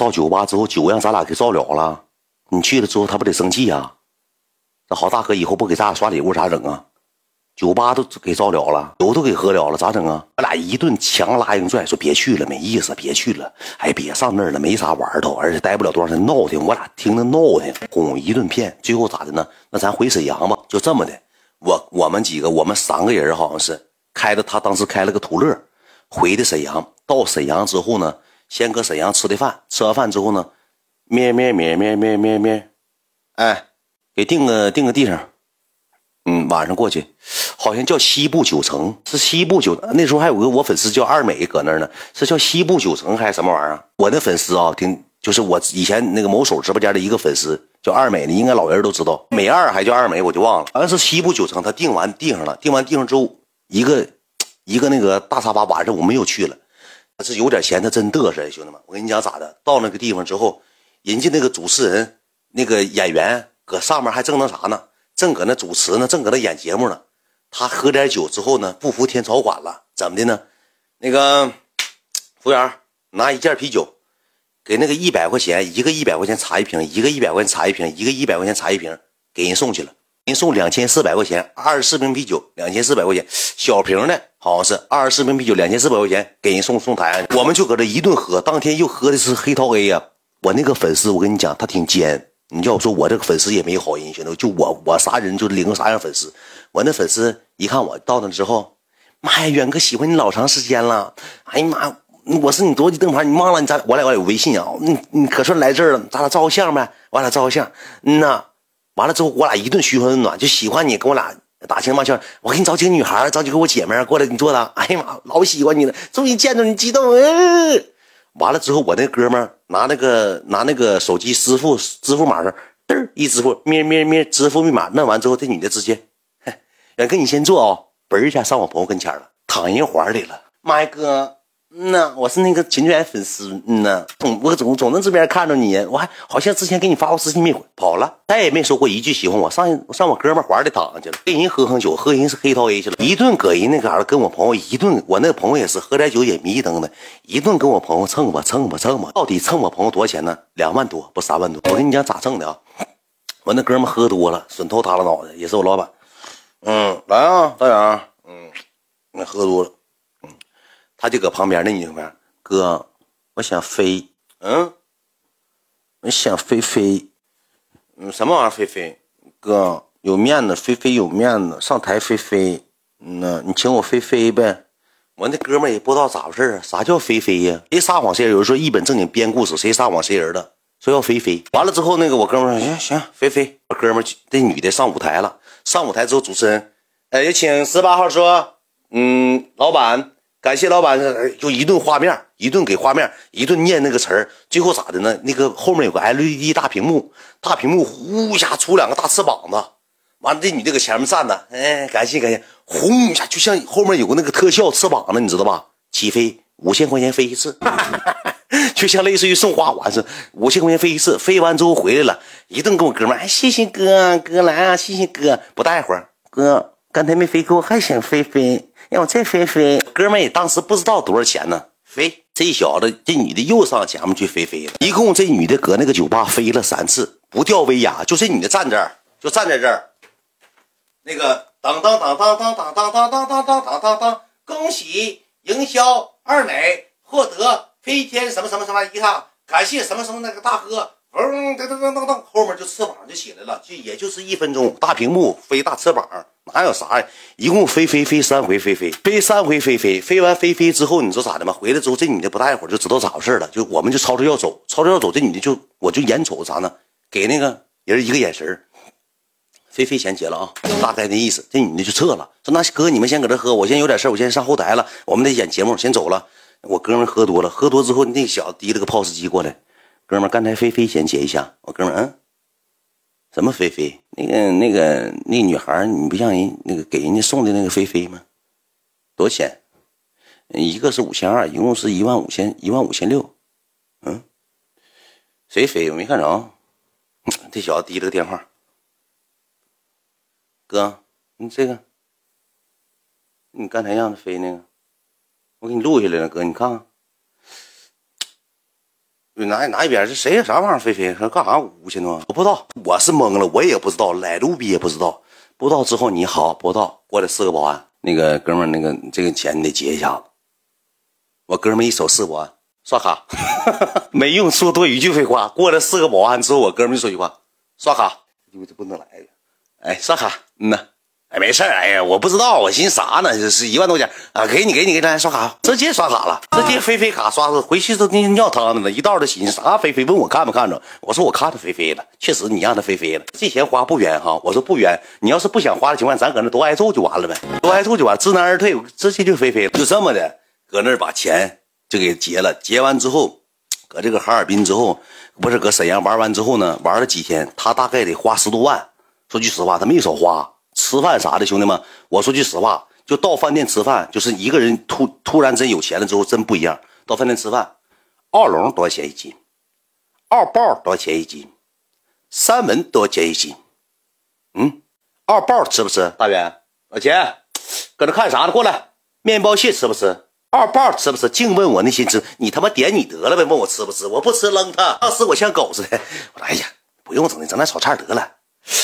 到酒吧之后，酒让咱俩给造了了。你去了之后，他不得生气呀？这好大哥以后不给咱俩刷礼物咋整啊？酒吧都给造了了，酒都给喝了了，咋整啊？我俩一顿强拉硬拽，说别去了，没意思，别去了。哎，别上那儿了，没啥玩头，而且待不了多长时间，闹腾。我俩听着闹腾，哄一顿骗，最后咋的呢？那咱回沈阳吧，就这么的。我我们几个，我们三个人好像是开的，他当时开了个途乐，回的沈阳。到沈阳之后呢，先搁沈阳吃的饭，吃完饭之后呢，咩咩咩咩咩咩咩，哎，给定个定个地方。嗯，晚上过去，好像叫西部九城，是西部九。那时候还有个我粉丝叫二美搁那儿呢，是叫西部九城还是什么玩意儿？我的粉丝啊，挺就是我以前那个某手直播间的一个粉丝叫二美的，应该老人都知道。美二还叫二美，我就忘了。好像是西部九城，他订完地上了，订完地上之后，一个一个那个大沙发，晚上我们又去了。他是有点钱，他真嘚瑟，兄弟们，我跟你讲咋的？到那个地方之后，人家那个主持人那个演员搁上面还正那啥呢？正搁那主持呢，正搁那演节目呢。他喝点酒之后呢，不服天朝管了，怎么的呢？那个服务员拿一件啤酒，给那个一百块钱一个一百块钱茶一瓶，一个一百块钱茶一瓶，一个一百块钱茶一瓶，给人送去了。人送两千四百块钱，二十四瓶啤酒，两千四百块钱，小瓶的，好像是二十四瓶啤酒，两千四百块钱，给人送送台。我们就搁这一顿喝，当天又喝的是黑桃 A 呀。我那个粉丝，我跟你讲，他挺尖。你要说，我这个粉丝也没好人，兄弟，就我我啥人就领个啥样粉丝。我那粉丝一看我到那之后，妈呀，远哥喜欢你老长时间了。哎呀妈，我是你多级灯牌，你忘了？你咱我俩有微信啊？你你可算来这儿了，咱俩照个相呗？我俩照个相。嗯呐，完了之后我俩一顿嘘寒问暖，就喜欢你，跟我俩打情骂俏。我给你找几个女孩，找几个我姐们过来，你坐的。哎呀妈，老喜欢你了，终于见着你，激动。嗯。完了之后，我那哥们拿那个拿那个手机支付支付码上，嘚一支付，咩咩咩，支付密码弄完之后，这女的直接，远哥你先坐啊，嘣一下上我朋友跟前了，躺人怀里了，妈呀哥。嗯呐，我是那个秦泉粉丝。嗯呐，总我总总能这边看着你，我还好像之前给你发过私信没回，跑了，再也没说过一句喜欢我。上上我哥们怀里躺上去了，跟人喝喝酒，喝人是黑桃 A 去了，一顿搁人那嘎达跟我朋友一顿，我那朋友也是喝点酒也迷瞪的，一顿跟我朋友蹭吧蹭吧蹭吧，到底蹭我朋友多少钱呢？两万多，不三万多。我跟你讲咋蹭的啊？我那哥们喝多了，损头耷拉脑袋，也是我老板。嗯，来啊，大杨。嗯，那喝多了。他就搁旁边那女的哥，我想飞，嗯，我想飞飞，嗯，什么玩意儿飞飞？哥有面子，飞飞有面子，上台飞飞，嗯呐，你请我飞飞呗。我那哥们也不知道咋回事啊，啥叫飞飞呀？谁撒谎谁人？有人说一本正经编故事，谁撒谎谁人的？说要飞飞，完了之后，那个我哥们说行行飞飞。我哥们这女的上舞台了，上舞台之后，主持人，哎，有请十八号说，嗯，老板。感谢老板，就一顿画面，一顿给画面，一顿念那个词儿，最后咋的呢？那个后面有个 LED 大屏幕，大屏幕呼一下出两个大翅膀子，完了这女的搁前面站着，哎，感谢感谢，轰一下就像后面有个那个特效翅膀子，你知道吧？起飞五千块钱飞一次，就像类似于送花环似的，五千块钱飞一次，飞完之后回来了，一顿跟我哥们，哎，谢谢哥哥来啊，谢谢哥，不大一会儿，哥刚才没飞够，还想飞飞。让我再飞飞，哥们也当时不知道多少钱呢。飞，这小子，这女的又上前面去飞飞了。一共这女的搁那个酒吧飞了三次，不掉威亚，就这女的站这儿，就站在这儿。那个当当当当当当当当当当当当当，恭喜营销二美获得飞天什么什么什么一趟，感谢什么什么那个大哥。噔噔噔噔噔，后面就翅膀就起来了，就也就是一分钟，大屏幕飞大翅膀，哪有啥呀？一共飞飞飞三回，飞飞飞三回，飞飞飞完飞飞之后，你说咋的吗？回来之后，这女的不大一会儿就知道咋回事了，就我们就吵着要走，吵着要走，这女的就我就眼瞅啥呢？给那个人一个眼神飞飞先结了啊，大概的意思，这女的就撤了，说那哥你们先搁这喝，我先有点事我先上后台了，我们得演节目，先走了。我哥们喝多了，喝多之后，那小子提了个 POS 机过来。哥们刚才飞飞先接一下，我哥们嗯，什么菲菲？那个那个那女孩你不像人那个给人家送的那个菲菲吗？多少钱？一个是五千二，一共是一万五千一万五千六。嗯，谁飞？我没看着。这小子提了个电话，哥，你这个，你刚才让他飞那个，我给你录下来了，哥，你看看。哪哪一边是谁啥玩意儿？菲菲说干啥五千多？我不知道，我是懵了，我也不知道，来路比也不知道。不知道之后你好，不知道过来四个保安，那个哥们儿，那个这个钱你得结一下子。我哥们一手四个保安刷卡，没用说多一句废话。过来四个保安之后，我哥们就说句话：刷卡，因为这不能来了。哎，刷卡，嗯呐。哎，没事儿哎呀，我不知道，我寻思啥呢？这是一万多块钱啊，给你，给你，给你，刷卡，直接刷卡了，直接菲菲卡刷了，回去都尿汤子了，一道都寻思啥？菲菲问我看没看着，我说我看着菲菲了，确实你让他菲菲了，这钱花不冤哈。我说不冤，你要是不想花的情况，咱搁那多挨揍就完了呗，多挨揍就完，知难而退，直接就菲菲了，就这么的，搁那儿把钱就给结了，结完之后，搁这个哈尔滨之后，不是搁沈阳玩完之后呢，玩了几天，他大概得花十多万，说句实话，他没少花。吃饭啥的，兄弟们，我说句实话，就到饭店吃饭，就是一个人突突然真有钱了之后，真不一样。到饭店吃饭，奥龙多少钱一斤？二豹多少钱一斤？三文多少钱一斤？嗯，二豹吃不吃？大元，老钱，搁这看啥呢？过来，面包蟹吃不吃？二豹吃不吃？净问我那些吃，你他妈点你得了呗？问我吃不吃？我不吃，扔他。当时我像狗似的，我说哎呀，不用整的，整点炒菜得了。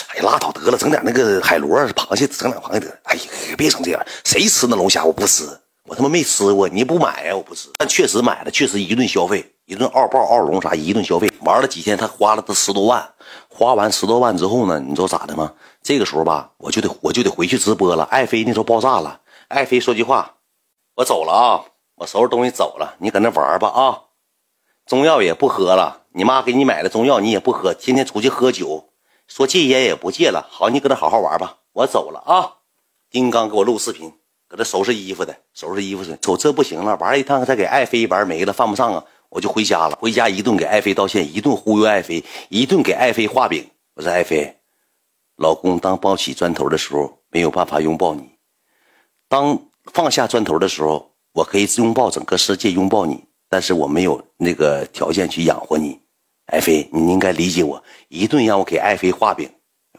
哎呀，拉倒得了，整点那个海螺、螃蟹，整点螃蟹得了。哎呀，别整这样，谁吃那龙虾？我不吃，我他妈没吃过，你不买呀？我不吃。但确实买了，确实一顿消费，一顿二爆、二龙啥，一顿消费。玩了几天，他花了他十多万。花完十多万之后呢，你知道咋的吗？这个时候吧，我就得我就得回去直播了。爱妃那时候爆炸了，爱妃说句话，我走了啊，我收拾东西走了，你搁那玩吧啊。中药也不喝了，你妈给你买的中药你也不喝，天天出去喝酒。说戒烟也不戒了，好，你搁那好好玩吧，我走了啊！丁刚给我录视频，搁这收拾衣服的，收拾衣服去。瞅这不行了，玩一趟再给爱妃玩没了，犯不上啊！我就回家了，回家一顿给爱妃道歉，一顿忽悠爱妃，一顿给爱妃画饼。我说爱妃，老公当抱起砖头的时候没有办法拥抱你，当放下砖头的时候，我可以拥抱整个世界，拥抱你，但是我没有那个条件去养活你。爱妃，你应该理解我。一顿让我给爱妃画饼，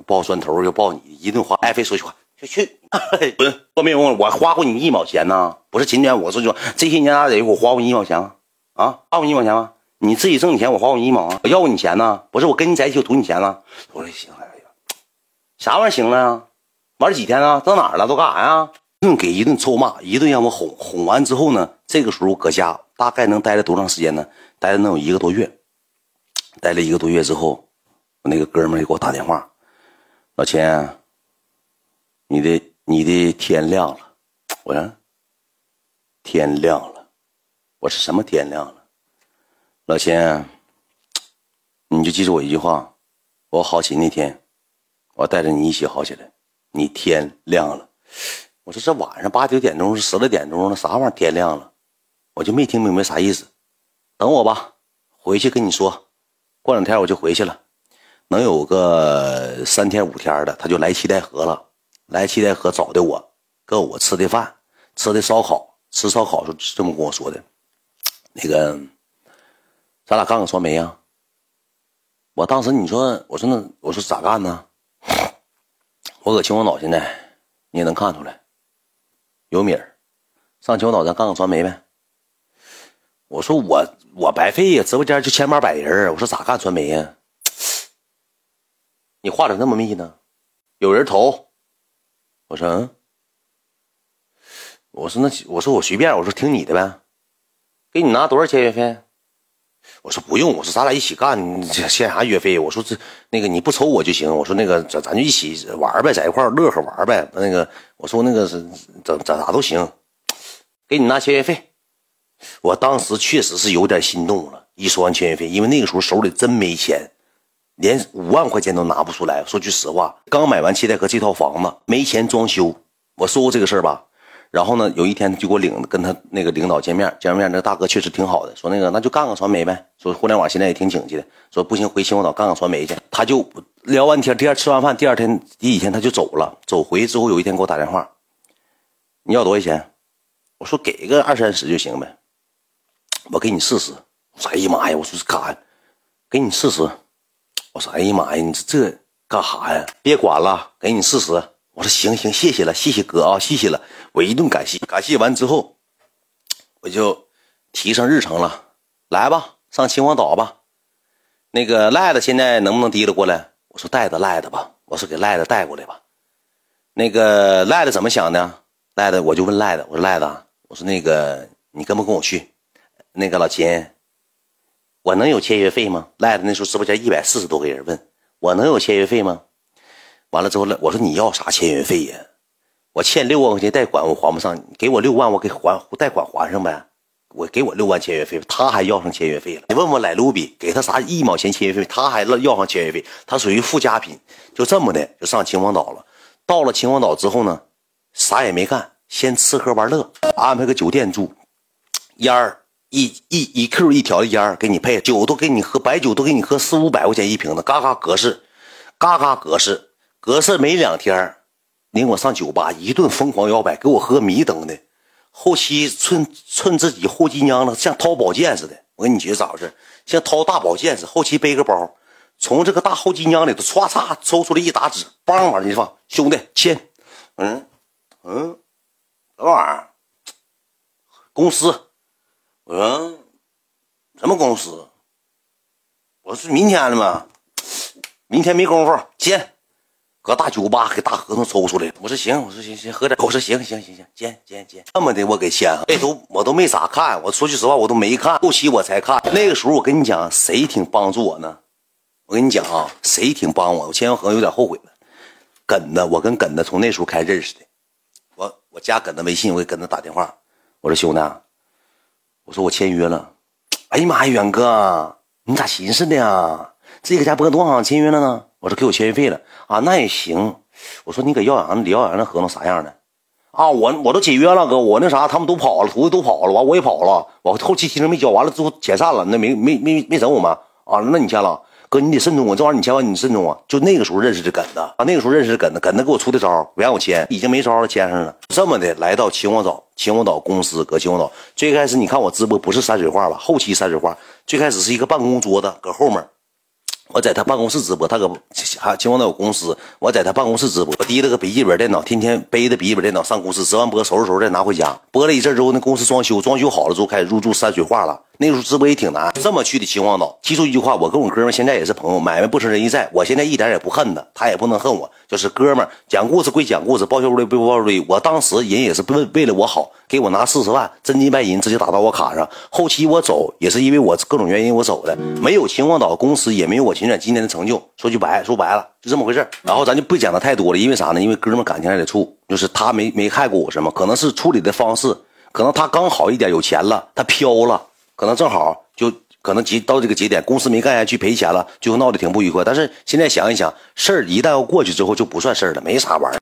抱砖头又抱你，一顿画。爱妃说句话，去去，滚！说没用，我花过你一毛钱呢。不是今天我说句话，这些年咋得我花过你一毛钱吗？啊，花过你一毛钱吗？你自己挣的钱，我花过你一毛啊？我要过你钱呢？不是我跟你在一起，我图你钱呢？我说行，哎呀，啥玩意儿行了呀？玩几天啊？到哪儿了？都干啥呀？一顿给一顿臭骂，一顿让我哄哄完之后呢，这个时候搁家大概能待了多长时间呢？待了能有一个多月。待了一个多月之后，我那个哥们儿给我打电话：“老钱，你的你的天亮了。”我说：“天亮了。”我说：“什么天亮了？”老钱，你就记住我一句话：我好起那天，我带着你一起好起来。你天亮了。我说：“这晚上八九点钟是十来点钟了，啥玩意儿天亮了？”我就没听明白啥意思。等我吧，回去跟你说。过两天我就回去了，能有个三天五天的，他就来七台河了。来七台河找的我，跟我吃的饭，吃的烧烤，吃烧烤是这么跟我说的。那个，咱俩干个传媒啊？我当时你说，我说那我说咋干呢？我搁秦皇岛现在，你也能看出来，有米儿，上秦皇岛咱干个传媒呗。我说我我白费呀，直播间就千八百人我说咋干传媒呀？你话咋那么密呢？有人投。我说嗯。我说那我说我随便，我说听你的呗。给你拿多少签约费？我说不用，我说咱俩一起干，签啥约费？我说这那个你不抽我就行。我说那个咱咱就一起玩呗，在一块乐呵玩呗。那个我说那个是咋咋咋都行，给你拿签约费。我当时确实是有点心动了，一说完签约费，因为那个时候手里真没钱，连五万块钱都拿不出来。说句实话，刚买完七代河这套房子，没钱装修。我说过这个事儿吧，然后呢，有一天就给我领跟他那个领导见面，见面那大哥确实挺好的，说那个那就干个传媒呗。说互联网现在也挺景气的，说不行回秦皇岛干个传媒去。他就聊完天，第二吃完饭，第二天第几天他就走了。走回之后，有一天给我打电话，你要多少钱？我说给个二三十就行呗。我给你试试，我说哎呀妈呀，我说是干，给你试试。我说哎呀妈呀，你这这干啥呀？别管了，给你试试。我说行行，谢谢了，谢谢哥啊，谢谢了。我一顿感谢，感谢完之后，我就提上日程了。来吧，上秦皇岛吧。那个赖子现在能不能提了过来？我说带着赖子吧，我说给赖子带过来吧。那个赖子怎么想的？赖子我就问赖子，我说赖子，我说那个你跟不跟我去？那个老秦，我能有签约费吗？赖子那时候直播间一百四十多个人问我能有签约费吗？完了之后了，我说你要啥签约费呀？我欠六万块钱贷款我还不上，你给我六万我给还贷款还上呗。我给我六万签约费，他还要上签约费了。你问问莱卢比，给他啥一毛钱签约费，他还要上签约费。他属于附加品，就这么的就上秦皇岛了。到了秦皇岛之后呢，啥也没干，先吃喝玩乐，安排个酒店住，烟儿一一一 Q 一条烟儿给你配，酒都给你喝，白酒都给你喝四五百块钱一瓶的，嘎嘎格式，嘎嘎格式，格式没两天，领我上酒吧一顿疯狂摇摆，给我喝迷瞪的。后期趁趁自己后脊娘了，像掏宝剑似的。我跟你姐咋回事？像掏大宝剑似的。后期背个包，从这个大后脊娘里头唰嚓抽出来一沓纸，梆往里放。兄弟签，嗯嗯，什么玩意儿？公司？我说什么公司？我是明天的吗？明天没工夫签。搁大酒吧给大合同抽出来，我说行，我说行行，喝点。我说行行行行，签签签，这么的我给签上。这都我都没咋看，我说句实话，我都没看，后期我才看。那个时候我跟你讲，谁挺帮助我呢？我跟你讲啊，谁挺帮我？我签完合同有点后悔了。耿子，我跟耿子从那时候开始认识的。我我加耿子微信，我给耿子打电话，我说兄弟，我说我签约了。哎呀妈呀，远哥，你咋寻思的呀？自己搁家播多少签约了呢？我说给我签约费了啊，那也行。我说你给耀阳李耀阳那合同啥样的？啊，我我都解约了，哥，我那啥他们都跑了，徒弟都跑了，完我也跑了，我后期提成没交，完了之后解散了，那没没没没整我们啊？那你签了，哥你得慎重我，这玩意儿你千万你慎重啊。就那个时候认识的耿子啊，那个时候认识的耿子，耿子给我出的招不让我签，已经没招了，签上了。这么的来到秦皇岛，秦皇岛公司搁秦皇岛，最开始你看我直播不是山水画吧？后期山水画，最开始是一个办公桌子搁后面。我在他办公室直播，他搁还秦皇岛有公司，我在他办公室直播，我提了个笔记本电脑，天天背着笔记本电脑上公司，直完播收拾收拾再拿回家。播了一阵之后，那公司装修，装修好了之后开始入驻山水画了。那时候直播也挺难，这么去的秦皇岛。记住一句话，我跟我哥们现在也是朋友，买卖不成仁义在。我现在一点也不恨他，他也不能恨我，就是哥们讲故事归讲故事，报销归报销。我当时人也是为为了我好，给我拿四十万真金白银直接打到我卡上。后期我走也是因为我各种原因我走的，没有秦皇岛公司，也没有我秦远今天的成就。说句白说白了，就这么回事然后咱就不讲的太多了，因为啥呢？因为哥们感情还得处，就是他没没害过我什么，可能是处理的方式，可能他刚好一点有钱了，他飘了。可能正好就可能节到这个节点，公司没干下去赔钱了，最后闹得挺不愉快。但是现在想一想，事儿一旦要过去之后，就不算事儿了，没啥玩意儿。